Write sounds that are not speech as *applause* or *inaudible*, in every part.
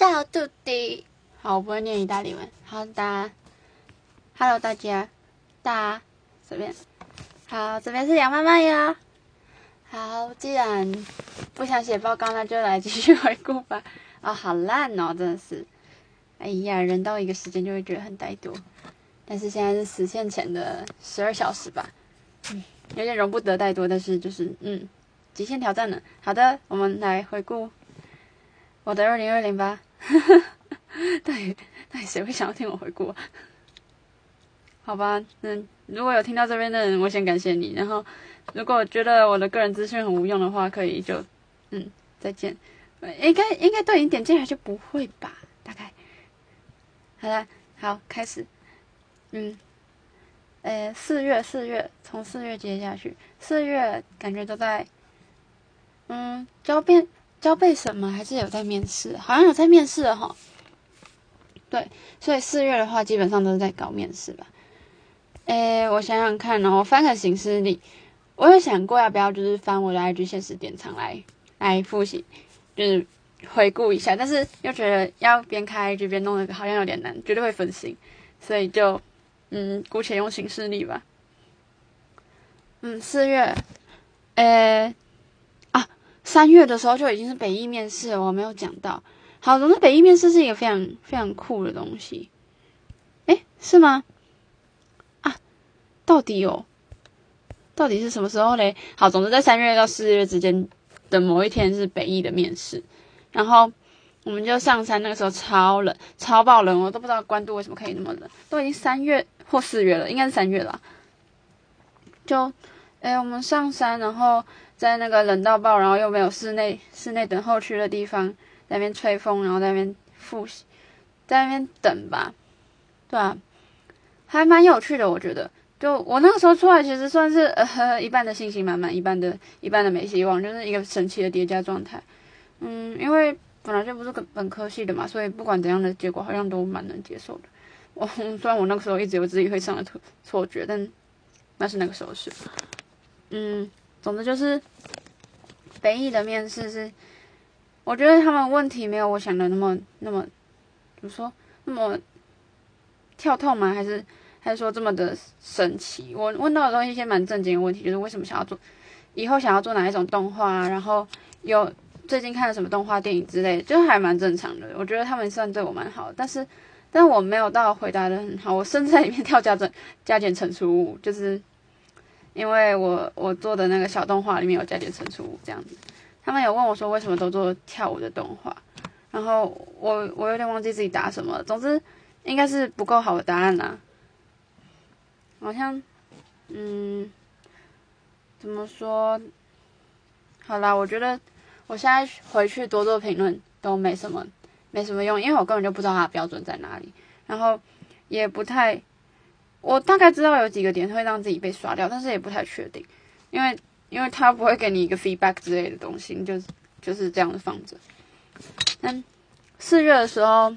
赵杜迪，好，我不会念意大利文。好的，Hello 大家，大随便。好，这边是杨妈妈呀。好，既然不想写报告，那就来继续回顾吧。啊，好烂哦，真的是。哎呀，人到一个时间就会觉得很怠惰。但是现在是实现前的十二小时吧，嗯，有点容不得怠惰，但是就是嗯，极限挑战呢。好的，我们来回顾我的二零二零吧。*laughs* 到底到底谁会想要听我回顾啊？*laughs* 好吧，嗯，如果有听到这边的人，我先感谢你。然后，如果觉得我的个人资讯很无用的话，可以就嗯再见。应该应该都已经点进来，就不会吧？大概好了，好开始。嗯，呃，四月四月，从四月接下去，四月感觉都在，嗯，交变交备什么？还是有在面试？好像有在面试哈。对，所以四月的话，基本上都是在搞面试吧。诶，我想想看哦，我翻个行事历，我有想过要不要就是翻我的 IG 现实典藏来来复习，就是回顾一下，但是又觉得要边开 IG 边弄那个好像有点难，绝对会分心，所以就。嗯，姑且用形式力吧。嗯，四月，诶，三月的时候就已经是北艺面试了，我没有讲到。好，总之北艺面试是一个非常非常酷的东西。哎，是吗？啊，到底有？到底是什么时候嘞？好，总之在三月到四月之间的某一天是北艺的面试，然后。我们就上山，那个时候超冷，超爆冷，我都不知道关渡为什么可以那么冷。都已经三月或四月了，应该是三月了。就，哎，我们上山，然后在那个冷到爆，然后又没有室内室内等候区的地方，在那边吹风，然后在那边复习，在那边等吧，对啊，还蛮有趣的，我觉得。就我那个时候出来，其实算是呃一半的信心满满，一半的一半的没希望，就是一个神奇的叠加状态。嗯，因为。本来就不是本本科系的嘛，所以不管怎样的结果，好像都蛮能接受的。我虽然我那个时候一直有自己会上的错错觉，但那是那个时候是。嗯，总之就是北艺的面试是，我觉得他们问题没有我想的那么那么怎么说那么跳痛吗？还是还是说这么的神奇？我问到的都是一些蛮正经的问题，就是为什么想要做，以后想要做哪一种动画，然后有。最近看了什么动画电影之类，就还蛮正常的。我觉得他们算对我蛮好，但是，但我没有到回答的很好。我甚至在里面跳加减加减乘除，就是因为我我做的那个小动画里面有加减乘除这样子。他们有问我说为什么都做跳舞的动画，然后我我有点忘记自己答什么。总之应该是不够好的答案啦。好像，嗯，怎么说？好啦，我觉得。我现在回去多做评论都没什么，没什么用，因为我根本就不知道它的标准在哪里，然后也不太，我大概知道有几个点会让自己被刷掉，但是也不太确定，因为因为他不会给你一个 feedback 之类的东西，就是就是这样的放着。但四月的时候，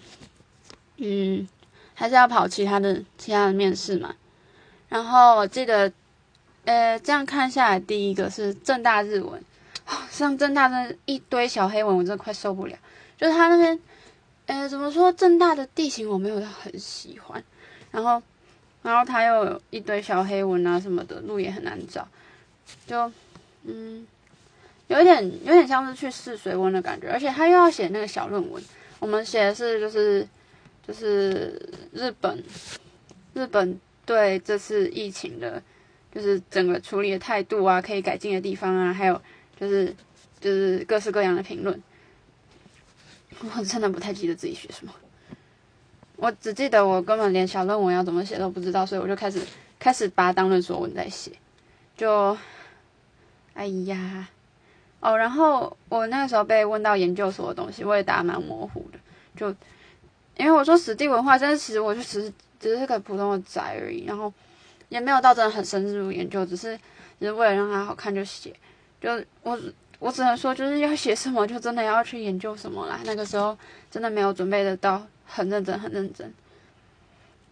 嗯，还是要跑其他的其他的面试嘛，然后我记得，呃，这样看下来，第一个是正大日文。上正大的一堆小黑文，我真的快受不了。就是他那边，呃，怎么说？正大的地形我没有很喜欢，然后，然后他又一堆小黑纹啊什么的，路也很难找，就，嗯，有点有点像是去试水温的感觉。而且他又要写那个小论文，我们写的是就是就是日本日本对这次疫情的，就是整个处理的态度啊，可以改进的地方啊，还有。就是就是各式各样的评论，我真的不太记得自己学什么，我只记得我根本连小论文要怎么写都不知道，所以我就开始开始把它当论说文在写，就，哎呀，哦，然后我那个时候被问到研究所的东西，我也答蛮模糊的，就因为我说史地文化，但是其实我就只是只是个普通的宅而已，然后也没有到真的很深入研究，只是只是为了让它好看就写。就我我只能说，就是要写什么，就真的要去研究什么啦。那个时候真的没有准备得到很认真，很认真。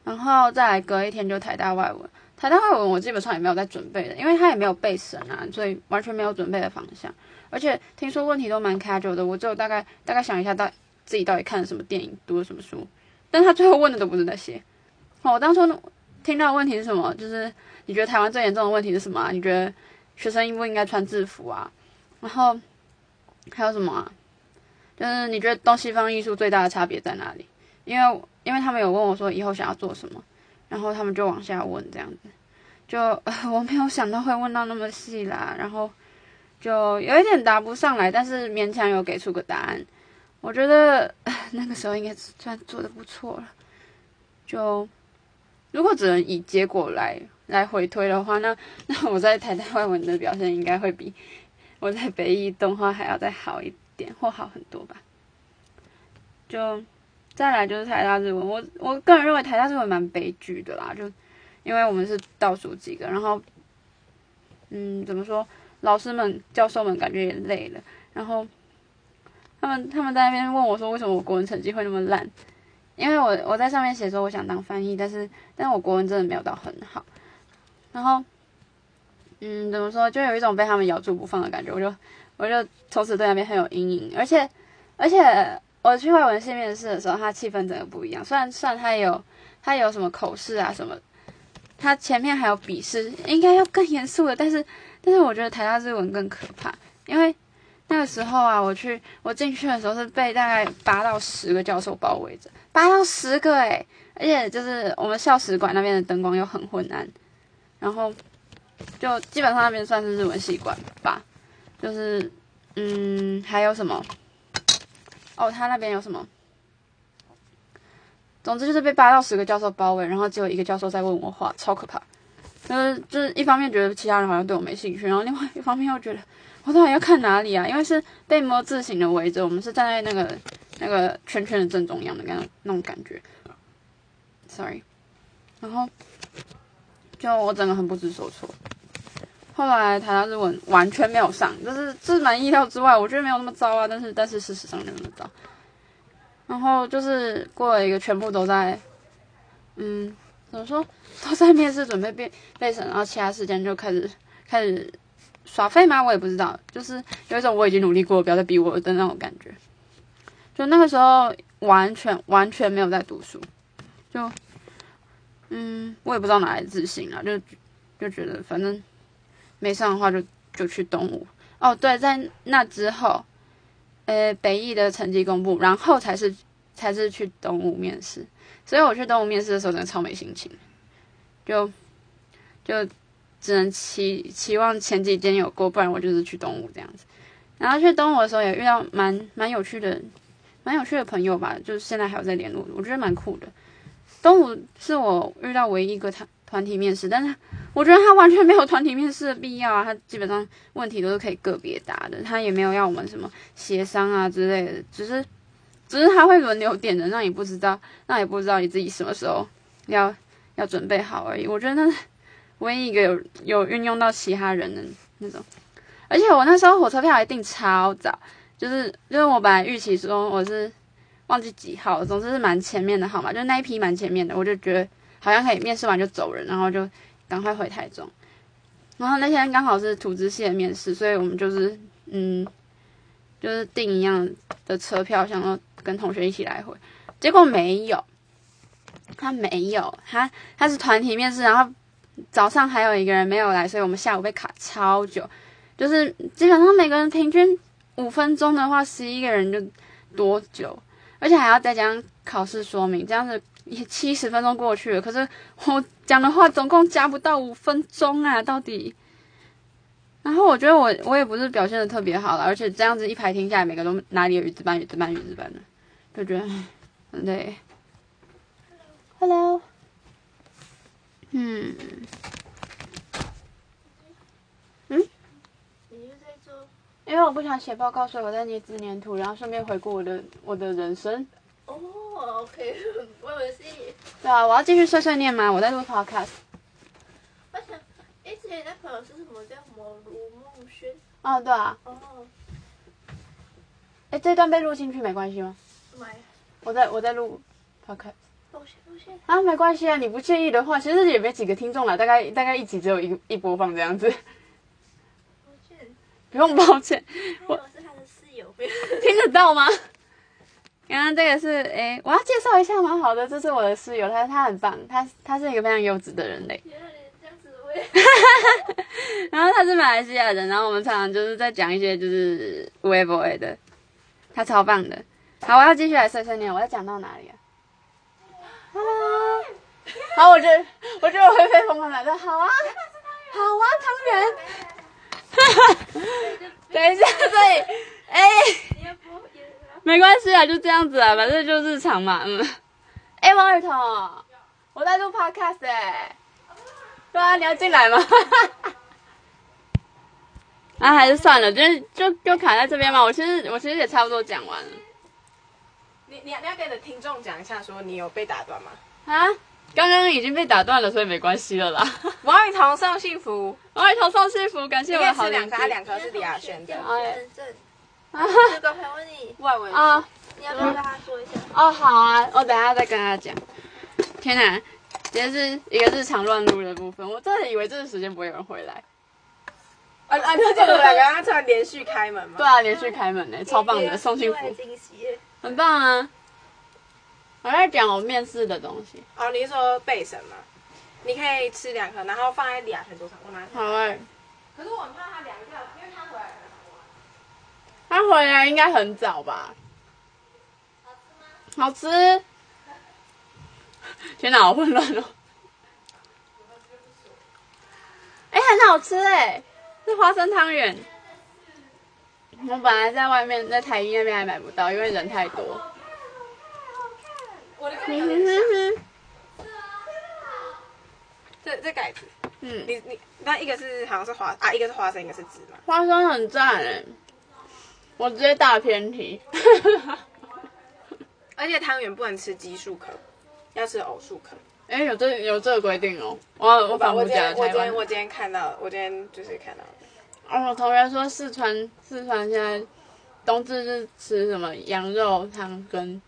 然后再来隔一天就台大外文，台大外文我基本上也没有在准备的，因为他也没有备审啊，所以完全没有准备的方向。而且听说问题都蛮卡 u 的，我就大概大概想一下，大自己到底看了什么电影，读了什么书，但他最后问的都不是那些。哦，我当初听到的问题是什么？就是你觉得台湾最严重的问题是什么啊？你觉得学生应不应该穿制服啊？然后还有什么啊？就是你觉得东西方艺术最大的差别在哪里？因为因为他们有问我说以后想要做什么，然后他们就往下问这样子，就 *laughs* 我没有想到会问到那么细啦，然后就有一点答不上来，但是勉强有给出个答案。我觉得 *laughs* 那个时候应该算做的不错了。就如果只能以结果来来回推的话，那那我在台大外文的表现应该会比我在北艺动画还要再好一点，或好很多吧。就再来就是台大日文，我我个人认为台大日文蛮悲剧的啦，就因为我们是倒数几个，然后嗯，怎么说，老师们、教授们感觉也累了，然后他们他们在那边问我说，为什么我国文成绩会那么烂？因为我我在上面写说我想当翻译，但是但是我国文真的没有到很好，然后嗯，怎么说，就有一种被他们咬住不放的感觉，我就我就从此对那边很有阴影，而且而且。我去外文系面试的时候，他气氛整个不一样。虽然虽然他有他有什么口试啊什么，他前面还有笔试，应该要更严肃的。但是但是我觉得台大日文更可怕，因为那个时候啊，我去我进去的时候是被大概八到十个教授包围着，八到十个诶，而且就是我们校史馆那边的灯光又很昏暗，然后就基本上那边算是日文系馆吧，就是嗯还有什么？哦，他那边有什么？总之就是被八到十个教授包围，然后只有一个教授在问我话，超可怕。就是就是一方面觉得其他人好像对我没兴趣，然后另外一方面又觉得我到底要看哪里啊？因为是被摸字形的围着，我们是站在那个那个圈圈的正中央的那种那种感觉。Sorry，然后就我整个很不知所措。后来台大日文完全没有上，就是这是蛮意料之外，我觉得没有那么糟啊，但是但是事实上没有那么糟。然后就是过了一个全部都在，嗯，怎么说 *laughs* 都在面试准备备备审，然后其他时间就开始开始耍废吗？我也不知道，就是有一种我已经努力过，不要再逼我的那种感觉。就那个时候完全完全没有在读书，就嗯，我也不知道哪来自信啊，就就觉得反正。没上的话就就去东吴哦，对，在那之后，呃，北艺的成绩公布，然后才是才是去东吴面试，所以我去东吴面试的时候真的超没心情，就就只能期期望前几天有过，不然我就是去东吴这样子。然后去东吴的时候也遇到蛮蛮有趣的蛮有趣的朋友吧，就是现在还有在联络，我觉得蛮酷的。东吴是我遇到唯一一个团团体面试，但是。我觉得他完全没有团体面试的必要啊，他基本上问题都是可以个别答的，他也没有要我们什么协商啊之类的，只是只是他会轮流点人，让你不知道，让你不知道你自己什么时候要要准备好而已。我觉得那是唯一一个有有运用到其他人的那种，而且我那时候火车票还订超早，就是因为我本来预期说我是忘记几号，总之是蛮前面的号码，就那一批蛮前面的，我就觉得好像可以面试完就走人，然后就。赶快回台中，然后那天刚好是土资系的面试，所以我们就是嗯，就是订一样的车票，想要跟同学一起来回，结果没有，他没有，他他是团体面试，然后早上还有一个人没有来，所以我们下午被卡超久，就是基本上每个人平均五分钟的话，十一个人就多久，而且还要再加上考试说明，这样子。也七十分钟过去了，可是我讲的话总共加不到五分钟啊！到底，然后我觉得我我也不是表现的特别好了，而且这样子一排听下来，每个都哪里有语字班、语字班、语字班的，就觉得很累。Hello，嗯，嗯，因为我不想写报告，所以我在捏字黏土，然后顺便回顾我的我的人生。哦，OK，*laughs* 我以为是。对啊，我要继续碎碎念吗？我在录 Podcast。我想，哎，之前那朋友是什么叫什么卢梦轩？哦，对啊。哦。哎，这段被录进去没关系吗？没。我在我在录 Podcast。抱歉抱歉。啊，没关系啊，你不介意的话，其实也没几个听众了，大概大概一集只有一一播放这样子。抱歉。不用抱歉。我是他的室友，*laughs* 听得到吗？刚刚这个是诶，我要介绍一下蛮？好的，这是我的室友，他他很棒，他他是一个非常优质的人类。然后他是马来西亚人，然后我们常常就是在讲一些就是微博的，他超棒的。好，我要继续来碎碎念，我要讲到哪里啊？Hello，好，我觉得我觉得我会被疯狂打断，好啊，好啊，汤圆。*laughs* 等一下，所以，哎、没关系啊，就这样子啊，反正就日常嘛，嗯。哎、王雨桐，我在录 podcast 哎、对啊，你要进来吗？*laughs* 啊，还是算了，就是就就卡在这边嘛。我其实我其实也差不多讲完了你你你要给你的听众讲一下，说你有被打断吗？啊。刚刚已经被打断了，所以没关系了啦。*laughs* 王雨桐送幸福，王雨桐送幸福，感谢你我的好两颗，它两颗是李亚轩的。啊这个还问你，外文啊。你要不要跟他说一下？哦，好啊，我等下再跟他讲。天哪，今天是一个日常乱录的部分，我真的以为这个时间不会有人回来。啊啊！就这个两个人突然连续开门嘛。对啊，连续开门呢，超棒的，送幸福，惊喜耶！很棒啊！我在讲我面试的东西。哦，你是说备审吗？你可以吃两颗，然后放在李亚轩桌上。我拿。好哎、可是我很怕他凉掉，因为他回来很他回来应该很早吧？好吃。天哪，好混乱哦！哎、很好吃哎，是花生汤圆。我本来在外面，在台一那边还买不到，因为人太多。我的嗯哼哼哼，这这盖子，嗯，你你那一个是好像是花啊，一个是花生，一个是芝麻。花生很赞哎，我直接大偏题。*laughs* 而且汤圆不能吃奇数颗，要吃偶数颗。哎、有这有这个规定哦。我我我今天我今天我今天看到，我今天就是看到。哦，我同学说四川四川现在冬至是吃什么羊肉汤跟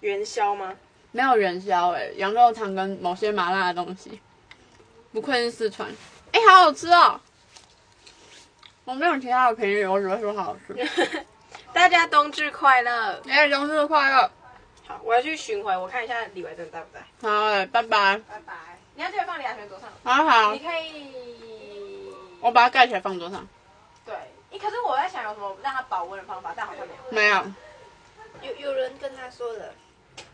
元宵吗？没有元宵哎，羊肉汤跟某些麻辣的东西。不愧是四川，哎、好好吃哦！我没有其他的评语，我只会说好好吃。*laughs* 大家冬至快乐！哎、冬至快乐！好，我要去巡回，我看一下李维正在不在。好哎，拜拜。拜拜。你要记得放李亚轩桌上。好好你，可以。我把它盖起来放桌上。对，你可是我在想有什么让它保温的方法，但好像没有。没有，有有人跟他说的，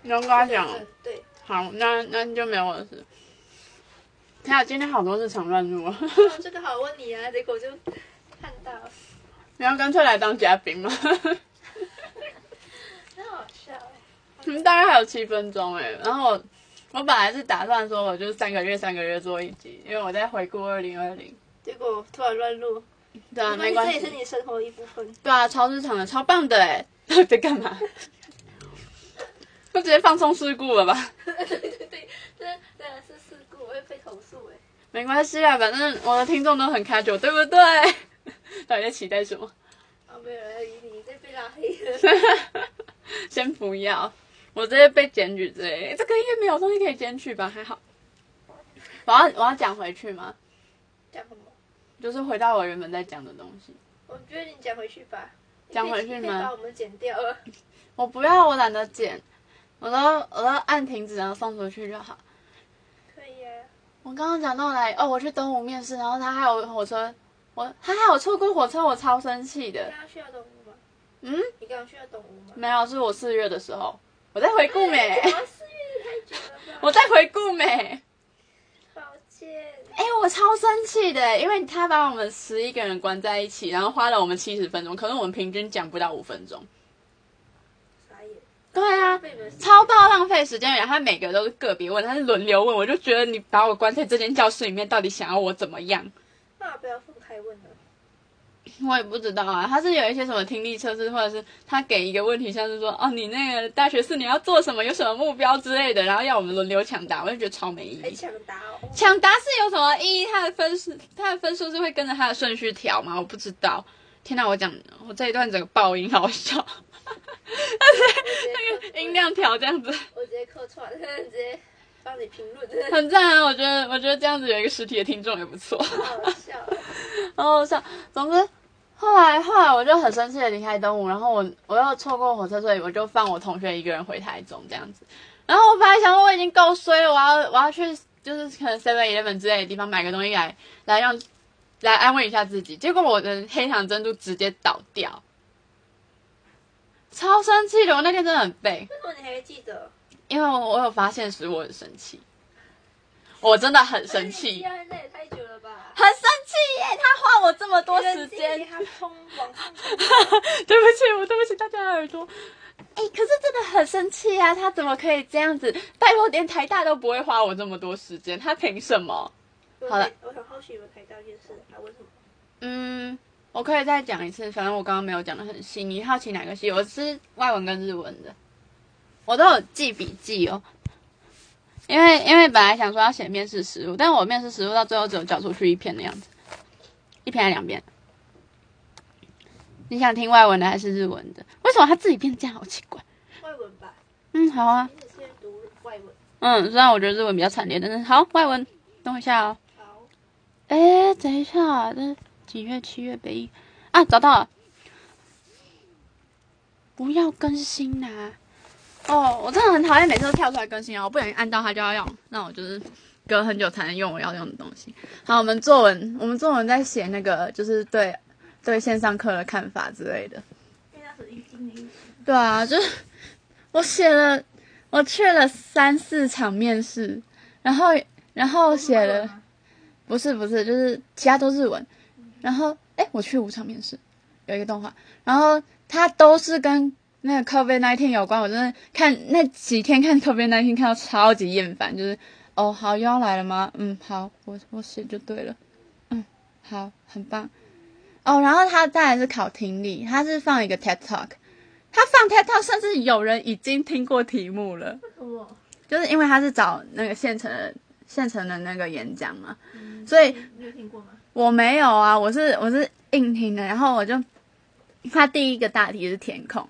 有人跟他讲对，好，那那就没有我的事。*laughs* 天啊，今天好多日常乱入啊！哦这个好问你啊，结果就看到，你要干脆来当嘉宾吗？*laughs* 很好笑哎。我们大概还有七分钟哎，然后我我本来是打算说，我就是三个月三个月做一集，因为我在回顾二零二零。结果突然乱录，对啊，没关这也是。你生活的一部分。对啊，超日常的，超棒的哎！*laughs* 在干嘛？就直接放松事故了吧？对 *laughs* 对对，这真的是事故，我会被投诉哎。没关系啊，反正我的听众都很 casual，对不对？*laughs* 到底在期待什么？啊，没有人要理你，这被拉黑了。*laughs* 先不要，我直接被检举之类的。这个应该没有东西可以检举吧？还好。我要我要讲回去吗？讲什么？就是回到我原本在讲的东西。我觉得你讲回去吧。讲回去吗把我们剪掉了。我不要，我懒得剪，我都我都按停止然后放出去就好。可以啊。我刚刚讲到哪里？哦，我去东吴面试，然后他还有火车，我他还好错过火车，我超生气你的。刚刚去到东吴吗？嗯，你刚刚去到东吴吗？没有，是我四月的时候，我在回顾美，我四月太久了吧？我在回顾美。抱歉。哎、我超生气的，因为他把我们十一个人关在一起，然后花了我们七十分钟，可是我们平均讲不到五分钟。对啊，超爆浪费时间。然后他每个都是个别问，他是轮流问，我就觉得你把我关在这间教室里面，到底想要我怎么样？那不要分开问了。*laughs* 我也不知道啊，他是有一些什么听力测试，或者是他给一个问题，像是说哦，你那个大学四年要做什么，有什么目标之类的，然后要我们轮流抢答，我就觉得超没意义。抢答哦。抢答是有什么意义？他的分数，他的分数是会跟着他的顺序调吗？我不知道。天哪，我讲我这一段整个爆音好笑，那个音，量调这样子我直接客串，*laughs* 直接帮你评论，很赞啊！我觉得我觉得这样子有一个实体的听众也不错，好笑。*laughs* 好好笑。总之，后来后来我就很生气的离开东吴，然后我我又错过火车，所以我就放我同学一个人回台中这样子。然后我本来想说我已经够衰了，我要我要去就是可能 Seven Eleven 之类的地方买个东西来来让来安慰一下自己，结果我的黑糖珍珠直接倒掉，超生气的。我那天真的很背，为什么你还记得？因为我我有发现时我很生气，我真的很生气，那那也太久了吧？很生气耶！他花我这么多时间，他冲往上冲，*laughs* 对不起，我对不起大家的耳朵。哎、可是真的很生气啊！他怎么可以这样子？拜托，连台大都不会花我这么多时间，他凭什么？好了，我很好奇你们台大件事，他为什么？嗯，我可以再讲一次，反正我刚刚没有讲的很细。你好奇哪个系？我是外文跟日文的，我都有记笔记哦。因为因为本来想说要写面试实录，但我面试实录到最后只有交出去一篇的样子，一篇还两篇。你想听外文的还是日文的？为什么他自己变这样？好奇怪。外文吧，嗯，好啊。你只是读外文。嗯，虽然我觉得日文比较惨烈，但是好外文。等我一下哦。好，哎，等一下，这几月？七月北一啊，找到了。不要更新呐、哦，我真的很讨厌每次都跳出来更新啊！我不小心按到它就要用，那我就是隔很久才能用我要用的东西。好，我们作文，我们作文在写那个就是对对线上课的看法之类的。对啊，就是我写了，我去了三四场面试，然后然后写了。不是不是，就是其他都日文。然后，哎，我去五场面试，有一个动画，然后它都是跟那个 COVID nineteen 有关。我真的看那几天看 COVID nineteen 看到超级厌烦，就是哦，好又要来了吗？嗯，好，我我写就对了。嗯，好，很棒。哦，然后他再来是考听力，他是放一个 TED Talk，他放 TED Talk，甚至有人已经听过题目了。为什么？就是因为他是找那个现成的现成的那个演讲嘛，所以你有听过吗？我没有啊，我是我是硬听的，然后我就他第一个大题是填空，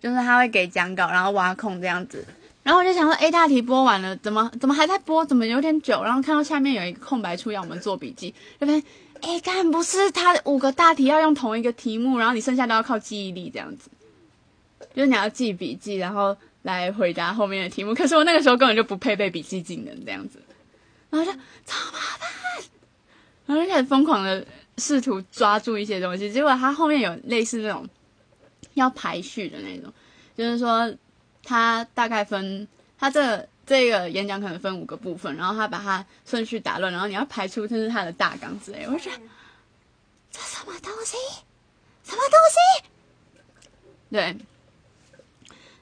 就是他会给讲稿，然后挖空这样子，然后我就想说 A 大题播完了，怎么怎么还在播，怎么有点久，然后看到下面有一个空白处要我们做笔记，就发现哎，干不是他五个大题要用同一个题目，然后你剩下都要靠记忆力这样子，就是你要记笔记，然后来回答后面的题目。可是我那个时候根本就不配备笔记技能这样子，然后就超麻烦，然后就开始疯狂的试图抓住一些东西，结果他后面有类似那种要排序的那种，就是说他大概分他这这个演讲可能分五个部分，然后他把它顺序打乱，然后你要排出这是他的大纲之类，我就觉得这什么东西，什么东西？对，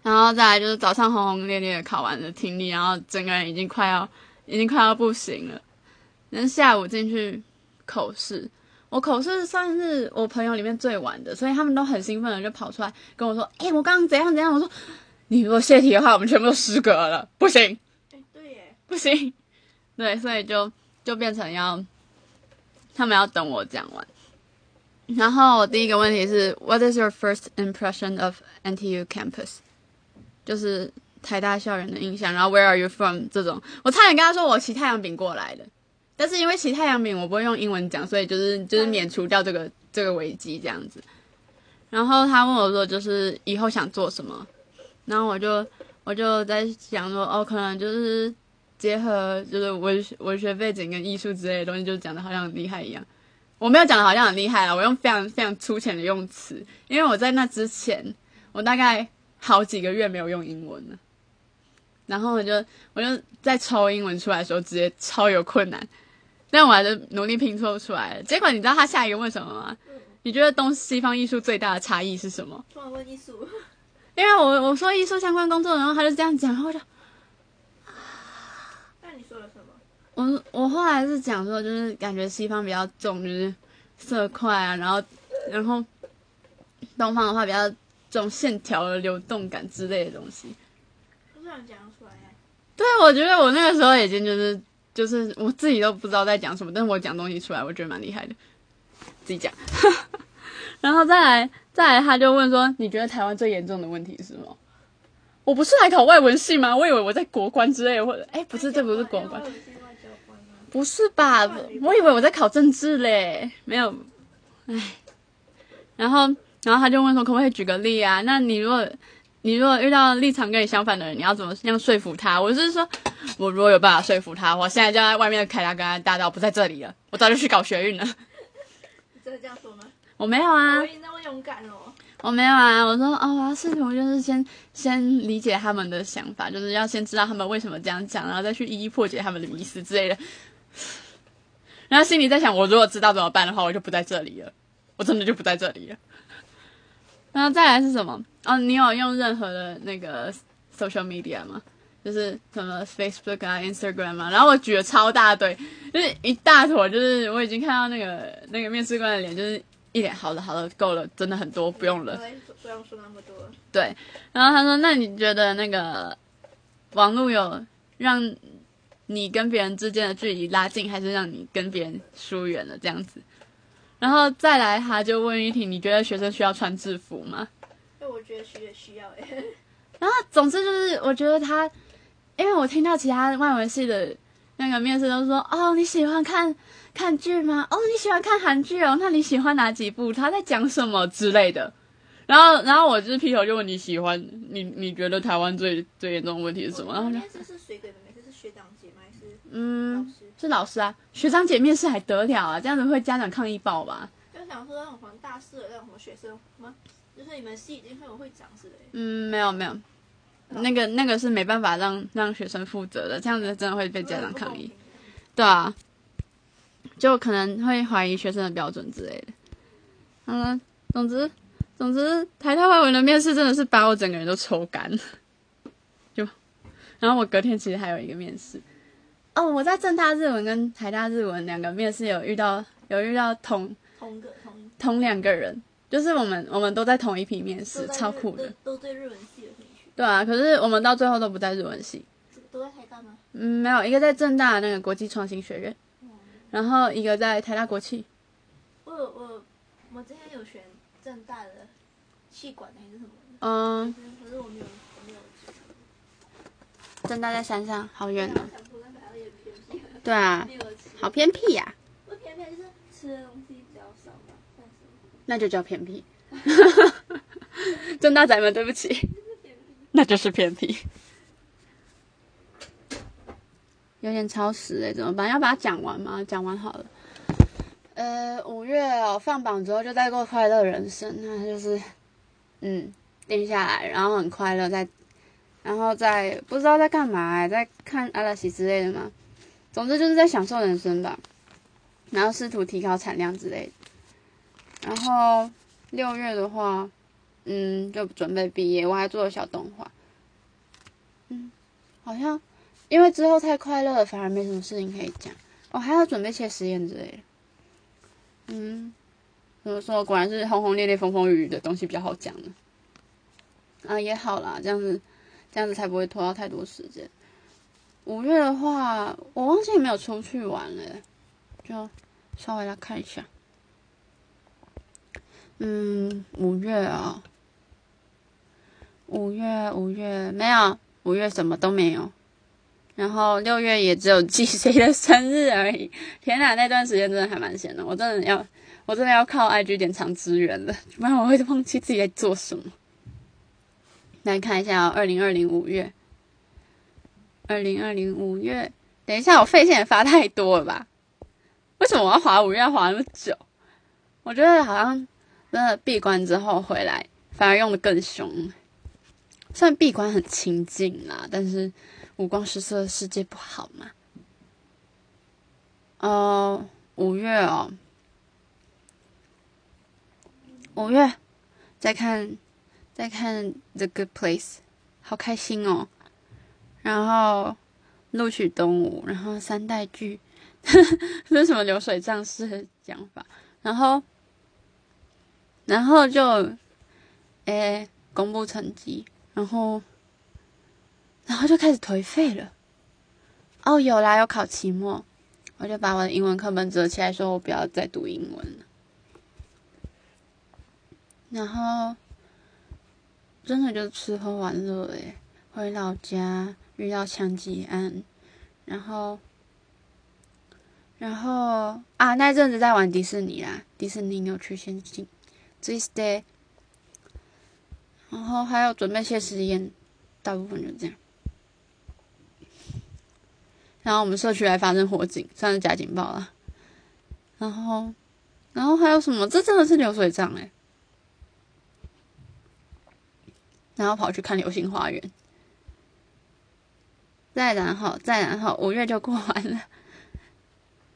然后再来就是早上轰轰烈烈的考完了听力，然后整个人已经快要已经快要不行了。然后下午进去口试，我口试算是我朋友里面最晚的，所以他们都很兴奋的就跑出来跟我说：“哎、我刚刚怎样怎样。”我说：“你如果泄题的话，我们全部都失格了，不行。”哎，对耶，不行，对，所以就就变成要他们要等我讲完。然后我第一个问题是，What is your first impression of NTU campus？就是台大校园的印象。然后 Where are you from？这种，我差点跟他说我骑太阳饼过来的，但是因为骑太阳饼我不会用英文讲，所以就是就是免除掉这个这个危机这样子。然后他问我说，就是以后想做什么？然后我就我就在想说，哦，可能就是结合就是文学文学背景跟艺术之类的东西，就讲的好像很厉害一样。我没有讲的好像很厉害啊，我用非常非常粗浅的用词，因为我在那之前，我大概好几个月没有用英文了。然后我就我就在抽英文出来的时候，直接超有困难，但我还是努力拼凑出来了。结果你知道他下一个问什么吗？你觉得东西方艺术最大的差异是什么？中文艺术，因为我我说艺术相关工作，然后他就这样讲，然后我就那你说了什么？我我后来是讲说，就是感觉西方比较重，就是色块啊，然后然后东方的话比较重线条的流动感之类的东西。不是想讲出来耶，对，我觉得我那个时候已经就是就是我自己都不知道在讲什么，但是我讲东西出来，我觉得蛮厉害的，自己讲。*laughs* 然后再来再来，他就问说，你觉得台湾最严重的问题是什么？我不是来考外文系吗？我以为我在国关之类，或者哎，不是，这不是国关，不是吧？我以为我在考政治嘞，没有，唉，然后然后他就问说可不可以举个例啊？那你如果你如果遇到立场跟你相反的人，你要怎么样说服他？我是说，我如果有办法说服他，我现在就在外面的凯达格兰大道不在这里了，我早就去搞学运了。你真的这样说吗？我没有啊我，以为你那么勇敢哦。我没有啊，我说哦，我要试图就是先先理解他们的想法，就是要先知道他们为什么这样讲，然后再去一一破解他们的迷思之类的。*laughs* 然后心里在想，我如果知道怎么办的话，我就不在这里了，我真的就不在这里了。然后再来是什么？哦，你有用任何的那个 social media 吗？就是什么 Facebook 啊、Instagram 啊，然后我举了超大堆，就是一大坨，就是我已经看到那个那个面试官的脸，就是一脸好了好了，够了，真的很多，不用了。不不用说那么多。对，然后他说：“那你觉得那个网络有让你跟别人之间的距离拉近，还是让你跟别人疏远了？这样子？”然后再来，他就问玉婷：“你觉得学生需要穿制服吗我觉得需需要哎。*laughs* ”然后总之就是，我觉得他，因为我听到其他外文系的那个面试都说：“哦，你喜欢看看剧吗？哦，你喜欢看韩剧哦？那你喜欢哪几部？他在讲什么之类的。”然后，然后我就是劈头就问你喜欢你，你觉得台湾最最严重的问题是什么？然后他就面试是谁给的？面试是学长姐吗？还是嗯，师？是老师啊，学长姐面试还得了啊？这样子会家长抗议报吧？就想说那种好像大四的那种什么学生吗？就是你们系已经会有会长之类的。嗯，没有没有，那个那个是没办法让让学生负责的，这样子真的会被家长抗议。对啊，就可能会怀疑学生的标准之类的。好了，总之总之，台大外文的面试真的是把我整个人都抽干了。*laughs* 就，然后我隔天其实还有一个面试。哦，我在正大日文跟台大日文两个面试有遇到有遇到同同个同同两个人，就是我们我们都在同一批面试，超酷的。都都对日文系有兴趣。对啊，可是我们到最后都不在日文系，都在台大吗？嗯，没有一个在正大那个国际创新学院，然后一个在台大国企。我有我我之前有选正大的气管还是什么，嗯，可是我没有我没有去。正大在山上，好远然后哦。想说那反正也偏僻，对啊。好偏僻呀、不偏僻，就是吃的东西比较少嘛，那就叫偏僻。*laughs* *laughs* 正大仔们，对不起，那就是偏僻。有点超时哎，怎么办？要把它讲完吗？讲完好了。呃，五月哦，放榜之后就再过快乐人生，那就是，嗯，定下来，然后很快乐，在，然后再不知道在干嘛欸，在看阿拉西之类的吗？总之就是在享受人生吧，然后试图提高产量之类的。然后六月的话，嗯，就准备毕业，我还做了小动画。嗯，好像因为之后太快乐了，反而没什么事情可以讲。我、还要准备切实验之类的。嗯，怎么说？果然是轰轰烈烈、风风雨雨的东西比较好讲呢。啊，也好啦，这样子，这样子才不会拖到太多时间。五月的话，我忘记有没有出去玩了，就稍微来看一下。嗯，五月啊、五月五月没有，五月什么都没有。然后六月也只有记谁的生日而已。天哪，那段时间真的还蛮闲的，我真的要，我真的要靠 IG 典藏资源了，不然我会忘记自己在做什么。来看一下哦，二零二零五月，二零二零五月，等一下，我费线发太多了吧？为什么我要滑五月要滑那么久？我觉得好像真的闭关之后回来，反而用的更凶。虽然闭关很清静啦，但是五光十色的世界不好吗。哦，五月哦，五月再看再看《The Good Place》，好开心哦。然后录取东吴，然后三代剧，*laughs* 这是什么流水账式的讲法？然后，然后就，诶，公布成绩，然后，然后就开始颓废了。哦，有啦，有考期末，我就把我的英文课本折起来，说我不要再读英文了。然后，真的就吃喝玩乐诶，回老家遇到枪击案，然后。然后啊，那阵子在玩迪士尼啦，迪士尼扭曲仙境 Tuesday，然后还有准备谢师宴，大部分就这样。然后我们社区还发生火警，算是假警报了。然后，然后还有什么？这真的是流水账哎、然后跑去看流星花园，再然后，再然后，五月就过完了。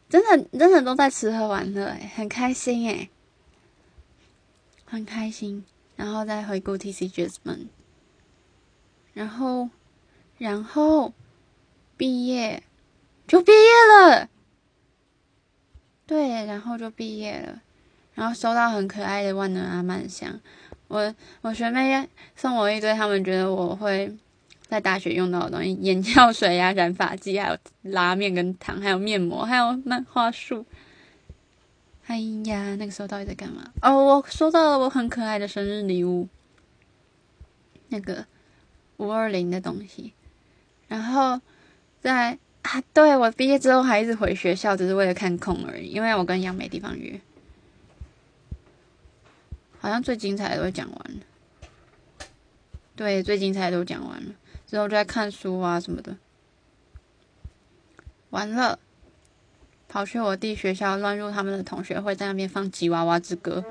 真的，真的都在吃喝玩乐哎，很开心哎，很开心。然后再回顾 TC Jasmine，然后，然后毕业就毕业了，对，然后就毕业了，然后收到很可爱的万能阿曼香。我我学妹送我一堆他们觉得我会在大学用到的东西，眼药水呀、染发剂，还有拉面跟糖，还有面膜，还有漫画书。哎呀，那个时候到底在干嘛？哦，我收到了我很可爱的生日礼物，那个五二零的东西。然后在啊，对我毕业之后还一直回学校，只是为了看空而已，因为我跟杨没地方约。好像最精彩的都讲完了，对，最精彩的都讲完了，之后就在看书啊什么的。完了，跑去我弟学校乱入他们的同学会，在那边放《吉娃娃之歌》。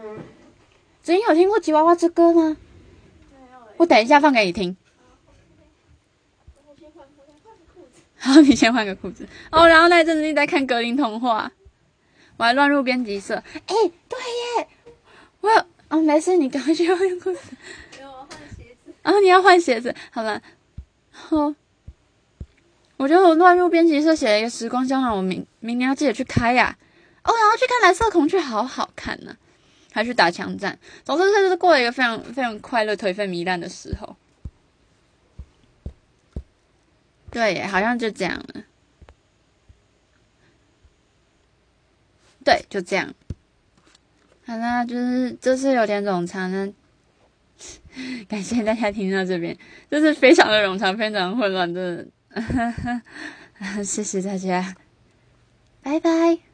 子英有听过《吉娃娃之歌》吗？我等一下放给你听。好，你先换个裤子。*laughs* 哦，然后那阵子一直在看格林童话，我还乱入编辑社。哎、对耶，我有哦，没事，你赶快去换裤子。没有换鞋子，然后你要换鞋子，好了。然后我就乱入编辑社写了一个时光胶囊，我明明年要记得去开呀、哦，然后去看蓝色孔雀，好好看呢、还去打枪战。总之，这就是过了一个非常非常快乐、颓废糜烂的时候。对，好像就这样了。对，就这样。好啦，就是就是有点冗长呢，*laughs* 感谢大家听到这边，就是非常的冗长，非常混乱的，*laughs* 谢谢大家，拜拜。